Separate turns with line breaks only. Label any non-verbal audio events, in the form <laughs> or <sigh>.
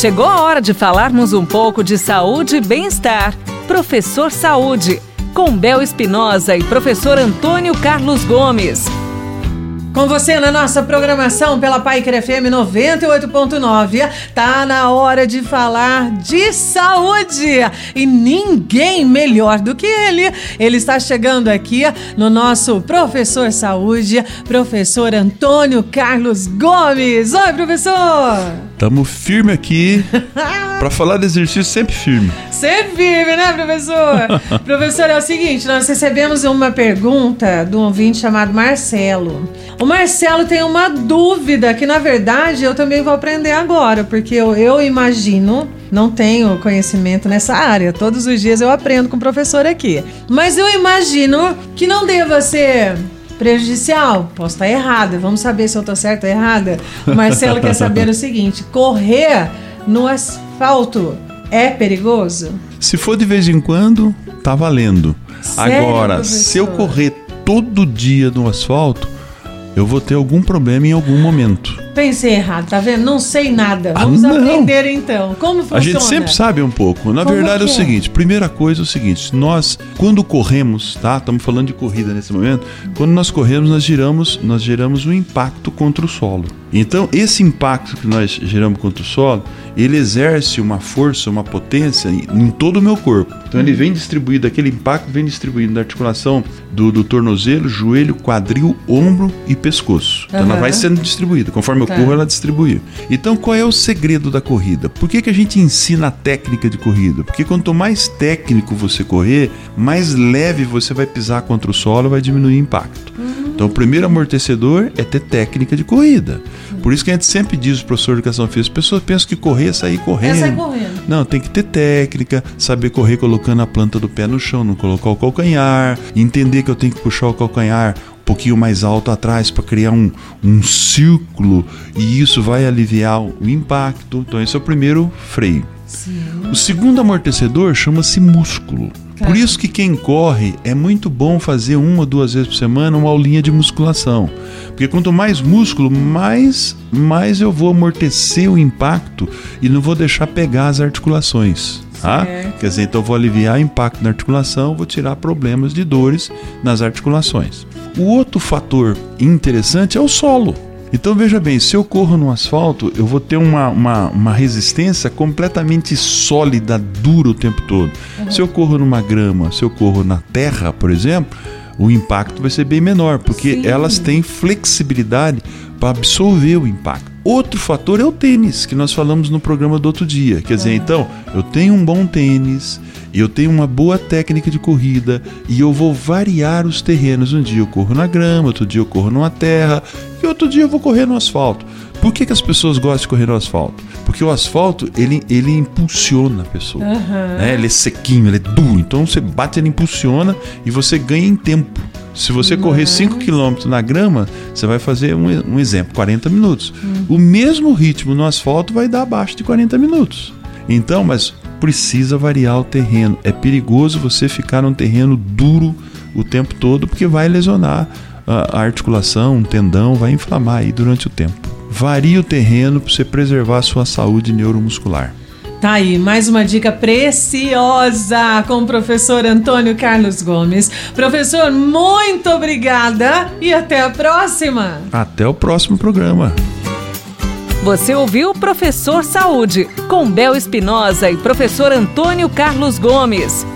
Chegou a hora de falarmos um pouco de saúde e bem-estar. Professor Saúde, com Bel Espinosa e professor Antônio Carlos Gomes.
Com você na nossa programação pela Paiker FM 98.9, tá na hora de falar de saúde e ninguém melhor do que ele. Ele está chegando aqui no nosso professor saúde, professor Antônio Carlos Gomes. Oi, professor!
Tamo firme aqui <laughs> para falar de exercício sempre firme.
Sempre firme, né, professor? <laughs> professor, é o seguinte, nós recebemos uma pergunta de um ouvinte chamado Marcelo. O Marcelo tem uma dúvida que, na verdade, eu também vou aprender agora, porque eu, eu imagino não tenho conhecimento nessa área. Todos os dias eu aprendo com o professor aqui. Mas eu imagino que não deva ser prejudicial. Posso estar errada, vamos saber se eu estou certa ou errada. O Marcelo quer saber o seguinte: correr no asfalto é perigoso?
Se for de vez em quando, tá valendo. Sério, Agora, professor? se eu correr todo dia no asfalto, eu vou ter algum problema em algum momento.
Pensei errado, tá vendo? Não sei nada. Ah, Vamos ah, aprender então. Como funciona?
A gente sempre sabe um pouco. Na Como verdade é? é o seguinte: primeira coisa é o seguinte, nós, quando corremos, tá? Estamos falando de corrida nesse momento. Quando nós corremos, nós giramos, nós geramos um impacto contra o solo. Então, esse impacto que nós geramos contra o solo, ele exerce uma força, uma potência em todo o meu corpo. Então, ele vem distribuído, aquele impacto vem distribuído na articulação do, do tornozelo, joelho, quadril, ombro e pescoço. Então, uhum. ela vai sendo distribuída. Conforme eu tá. corro, ela distribui. Então, qual é o segredo da corrida? Por que, que a gente ensina a técnica de corrida? Porque quanto mais técnico você correr, mais leve você vai pisar contra o solo, vai diminuir o impacto. Uhum. Então, o primeiro amortecedor é ter técnica de corrida. Por isso que a gente sempre diz, o professor de educação física, as pessoas pensam que correr é sair correndo. É sair correndo. Não, tem que ter técnica, saber correr colocando a planta do pé no chão, não colocar o calcanhar, entender que eu tenho que puxar o calcanhar pouquinho mais alto atrás para criar um, um círculo e isso vai aliviar o impacto. Então, esse é o primeiro freio. Sim. O segundo amortecedor chama-se músculo. Por isso que quem corre é muito bom fazer uma ou duas vezes por semana uma aulinha de musculação. Porque quanto mais músculo, mais, mais eu vou amortecer o impacto e não vou deixar pegar as articulações. Tá? Quer dizer, então eu vou aliviar o impacto na articulação, vou tirar problemas de dores nas articulações. O outro fator interessante é o solo. Então veja bem, se eu corro no asfalto, eu vou ter uma, uma, uma resistência completamente sólida, dura o tempo todo. Uhum. Se eu corro numa grama, se eu corro na terra, por exemplo, o impacto vai ser bem menor, porque Sim. elas têm flexibilidade para absorver o impacto. Outro fator é o tênis, que nós falamos no programa do outro dia. Quer dizer, então, eu tenho um bom tênis, eu tenho uma boa técnica de corrida e eu vou variar os terrenos. Um dia eu corro na grama, outro dia eu corro numa terra e outro dia eu vou correr no asfalto. Por que, que as pessoas gostam de correr no asfalto? Porque o asfalto ele, ele impulsiona a pessoa. Uhum. Né? Ele é sequinho, ele é duro. Então você bate, ele impulsiona e você ganha em tempo. Se você uhum. correr 5 km na grama, você vai fazer um, um exemplo, 40 minutos. Uhum. O mesmo ritmo no asfalto vai dar abaixo de 40 minutos. Então, mas precisa variar o terreno. É perigoso você ficar num terreno duro o tempo todo, porque vai lesionar a articulação, um tendão, vai inflamar aí durante o tempo. Varie o terreno para você preservar a sua saúde neuromuscular.
Tá aí, mais uma dica preciosa com o professor Antônio Carlos Gomes. Professor, muito obrigada e até a próxima.
Até o próximo programa.
Você ouviu Professor Saúde, com Bel Espinosa e professor Antônio Carlos Gomes.